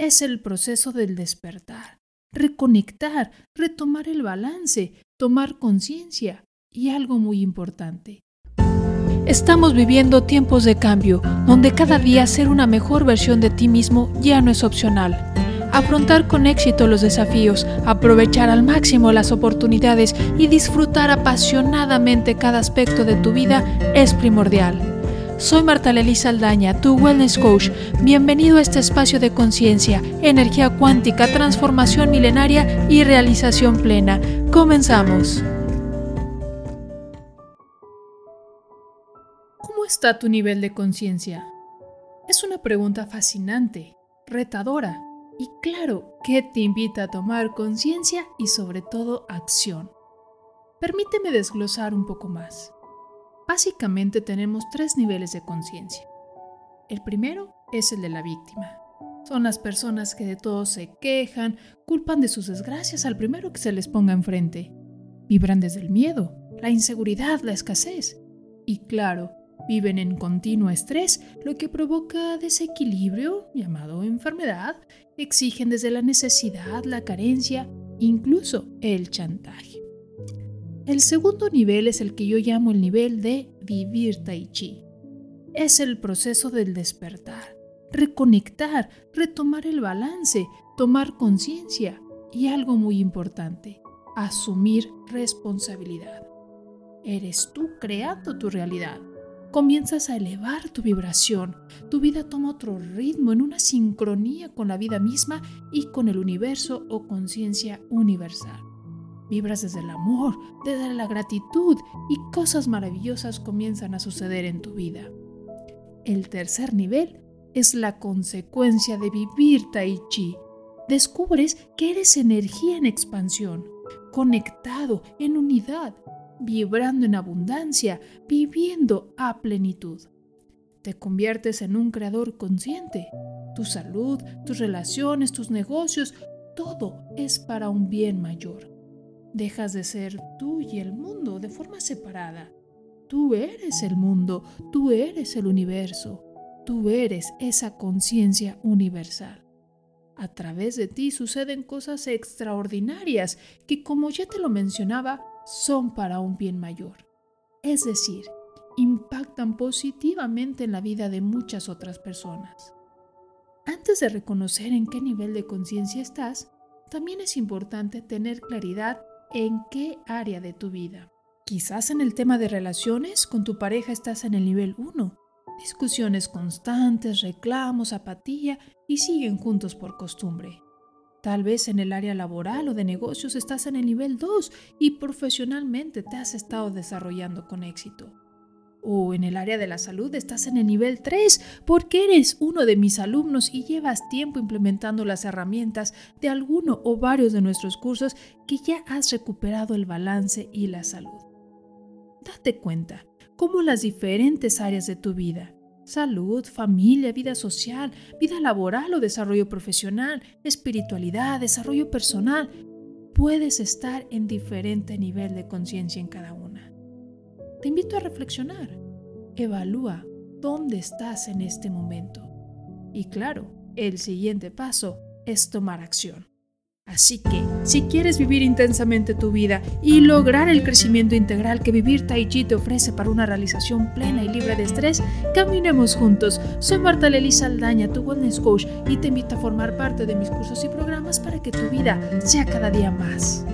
es el proceso del despertar, reconectar, retomar el balance, tomar conciencia y algo muy importante. Estamos viviendo tiempos de cambio, donde cada día ser una mejor versión de ti mismo ya no es opcional. Afrontar con éxito los desafíos, aprovechar al máximo las oportunidades y disfrutar apasionadamente cada aspecto de tu vida es primordial. Soy Marta Lelisa Aldaña, tu Wellness Coach. Bienvenido a este espacio de conciencia, energía cuántica, transformación milenaria y realización plena. Comenzamos. ¿Cómo está tu nivel de conciencia? Es una pregunta fascinante, retadora y claro que te invita a tomar conciencia y sobre todo acción. Permíteme desglosar un poco más. Básicamente tenemos tres niveles de conciencia. El primero es el de la víctima. Son las personas que de todo se quejan, culpan de sus desgracias al primero que se les ponga enfrente. Vibran desde el miedo, la inseguridad, la escasez. Y claro, viven en continuo estrés, lo que provoca desequilibrio, llamado enfermedad, exigen desde la necesidad, la carencia, incluso el chantaje. El segundo nivel es el que yo llamo el nivel de vivir tai chi. Es el proceso del despertar, reconectar, retomar el balance, tomar conciencia y algo muy importante, asumir responsabilidad. Eres tú creando tu realidad. Comienzas a elevar tu vibración, tu vida toma otro ritmo en una sincronía con la vida misma y con el universo o conciencia universal. Vibras desde el amor, desde la gratitud y cosas maravillosas comienzan a suceder en tu vida. El tercer nivel es la consecuencia de vivir Tai Chi. Descubres que eres energía en expansión, conectado, en unidad, vibrando en abundancia, viviendo a plenitud. Te conviertes en un creador consciente. Tu salud, tus relaciones, tus negocios, todo es para un bien mayor. Dejas de ser tú y el mundo de forma separada. Tú eres el mundo, tú eres el universo, tú eres esa conciencia universal. A través de ti suceden cosas extraordinarias que, como ya te lo mencionaba, son para un bien mayor. Es decir, impactan positivamente en la vida de muchas otras personas. Antes de reconocer en qué nivel de conciencia estás, también es importante tener claridad en qué área de tu vida. Quizás en el tema de relaciones con tu pareja estás en el nivel 1. Discusiones constantes, reclamos, apatía y siguen juntos por costumbre. Tal vez en el área laboral o de negocios estás en el nivel 2 y profesionalmente te has estado desarrollando con éxito. O en el área de la salud estás en el nivel 3 porque eres uno de mis alumnos y llevas tiempo implementando las herramientas de alguno o varios de nuestros cursos que ya has recuperado el balance y la salud. Date cuenta cómo las diferentes áreas de tu vida, salud, familia, vida social, vida laboral o desarrollo profesional, espiritualidad, desarrollo personal, puedes estar en diferente nivel de conciencia en cada una. Te invito a reflexionar. Evalúa dónde estás en este momento. Y claro, el siguiente paso es tomar acción. Así que, si quieres vivir intensamente tu vida y lograr el crecimiento integral que vivir Tai Chi te ofrece para una realización plena y libre de estrés, caminemos juntos. Soy Marta Lelisa Aldaña, tu Wellness Coach, y te invito a formar parte de mis cursos y programas para que tu vida sea cada día más